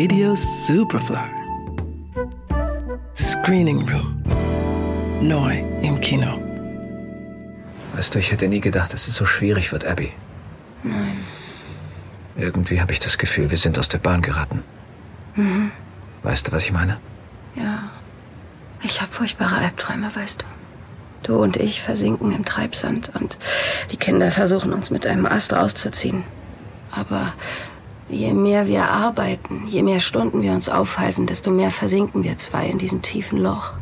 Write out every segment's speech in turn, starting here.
Radio Superfly. Screening Room. Neu im Kino. Weißt du, ich hätte nie gedacht, dass es so schwierig wird, Abby. Nein. Irgendwie habe ich das Gefühl, wir sind aus der Bahn geraten. Mhm. Weißt du, was ich meine? Ja. Ich habe furchtbare Albträume, weißt du. Du und ich versinken im Treibsand und die Kinder versuchen uns mit einem Ast rauszuziehen. Aber je mehr wir arbeiten, je mehr Stunden wir uns aufhalsen, desto mehr versinken wir zwei in diesem tiefen Loch.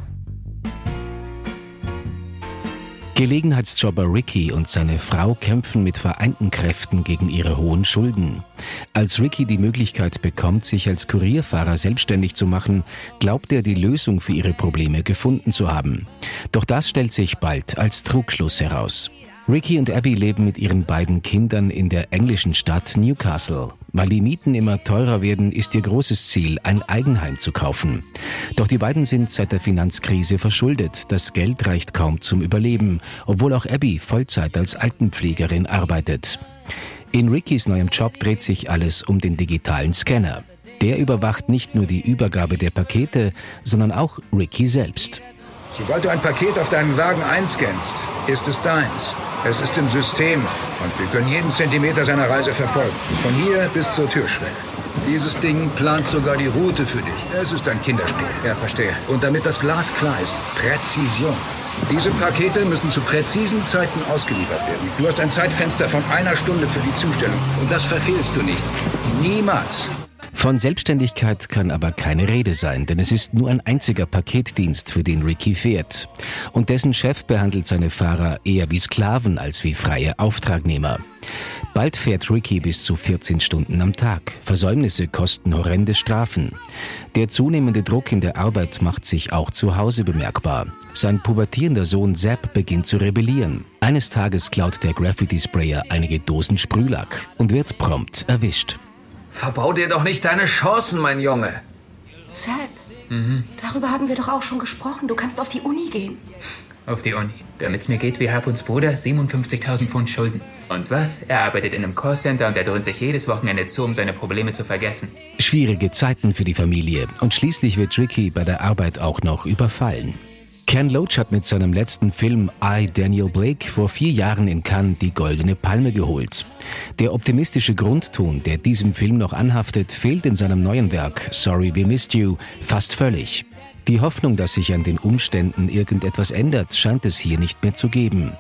Gelegenheitsjobber Ricky und seine Frau kämpfen mit vereinten Kräften gegen ihre hohen Schulden. Als Ricky die Möglichkeit bekommt, sich als Kurierfahrer selbstständig zu machen, glaubt er, die Lösung für ihre Probleme gefunden zu haben. Doch das stellt sich bald als Trugschluss heraus. Ricky und Abby leben mit ihren beiden Kindern in der englischen Stadt Newcastle. Weil die Mieten immer teurer werden, ist ihr großes Ziel, ein Eigenheim zu kaufen. Doch die beiden sind seit der Finanzkrise verschuldet. Das Geld reicht kaum zum Überleben, obwohl auch Abby Vollzeit als Altenpflegerin arbeitet. In Rickys neuem Job dreht sich alles um den digitalen Scanner. Der überwacht nicht nur die Übergabe der Pakete, sondern auch Ricky selbst. Sobald du ein Paket auf deinen Wagen einscannst, ist es deins. Es ist im System und wir können jeden Zentimeter seiner Reise verfolgen. Von hier bis zur Türschwelle. Dieses Ding plant sogar die Route für dich. Es ist ein Kinderspiel. Ja, verstehe. Und damit das Glas klar ist, Präzision. Diese Pakete müssen zu präzisen Zeiten ausgeliefert werden. Du hast ein Zeitfenster von einer Stunde für die Zustellung. Und das verfehlst du nicht. Niemals. Von Selbstständigkeit kann aber keine Rede sein, denn es ist nur ein einziger Paketdienst, für den Ricky fährt. Und dessen Chef behandelt seine Fahrer eher wie Sklaven als wie freie Auftragnehmer. Bald fährt Ricky bis zu 14 Stunden am Tag. Versäumnisse kosten horrende Strafen. Der zunehmende Druck in der Arbeit macht sich auch zu Hause bemerkbar. Sein pubertierender Sohn Sepp beginnt zu rebellieren. Eines Tages klaut der Graffiti-Sprayer einige Dosen Sprühlack und wird prompt erwischt. Verbau dir doch nicht deine Chancen, mein Junge. Sepp, mhm. darüber haben wir doch auch schon gesprochen. Du kannst auf die Uni gehen. Auf die Uni. Damit's mir geht wie Harpuns Bruder, 57.000 Pfund Schulden. Und was? Er arbeitet in einem Callcenter und er dröhnt sich jedes Wochenende zu, um seine Probleme zu vergessen. Schwierige Zeiten für die Familie. Und schließlich wird Ricky bei der Arbeit auch noch überfallen. Ken Loach hat mit seinem letzten Film I, Daniel Blake vor vier Jahren in Cannes die Goldene Palme geholt. Der optimistische Grundton, der diesem Film noch anhaftet, fehlt in seinem neuen Werk Sorry We Missed You fast völlig. Die Hoffnung, dass sich an den Umständen irgendetwas ändert, scheint es hier nicht mehr zu geben.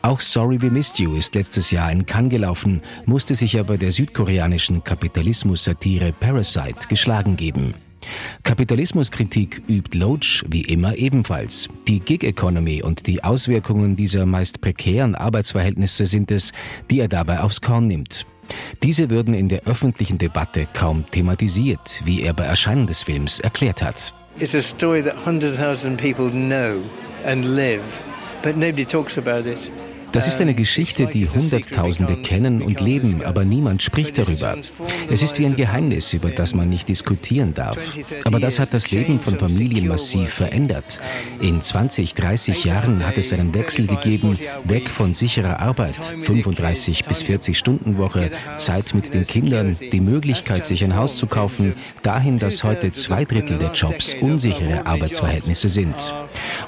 Auch Sorry We Missed You ist letztes Jahr in Cannes gelaufen, musste sich aber der südkoreanischen Kapitalismus-Satire Parasite geschlagen geben. Kapitalismuskritik übt Loach wie immer ebenfalls. Die Gig Economy und die Auswirkungen dieser meist prekären Arbeitsverhältnisse sind es, die er dabei aufs Korn nimmt. Diese würden in der öffentlichen Debatte kaum thematisiert, wie er bei Erscheinen des Films erklärt hat. It's a story that 100,000 people know and live, but nobody talks about it. Das ist eine Geschichte, die Hunderttausende kennen und leben, aber niemand spricht darüber. Es ist wie ein Geheimnis, über das man nicht diskutieren darf. Aber das hat das Leben von Familien massiv verändert. In 20, 30 Jahren hat es einen Wechsel gegeben, weg von sicherer Arbeit, 35 bis 40 Stunden Woche, Zeit mit den Kindern, die Möglichkeit, sich ein Haus zu kaufen, dahin, dass heute zwei Drittel der Jobs unsichere Arbeitsverhältnisse sind.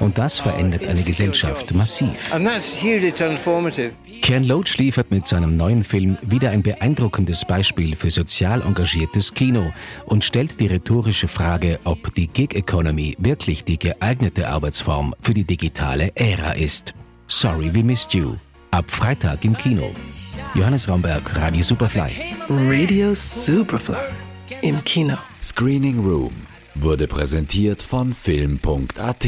Und das verändert eine Gesellschaft massiv. Ken Loach liefert mit seinem neuen Film wieder ein beeindruckendes Beispiel für sozial engagiertes Kino und stellt die rhetorische Frage, ob die Gig Economy wirklich die geeignete Arbeitsform für die digitale Ära ist. Sorry we missed you. Ab Freitag im Kino. Johannes Raumberg, Radio Superfly. Radio Superfly. Im Kino. Screening Room wurde präsentiert von Film.at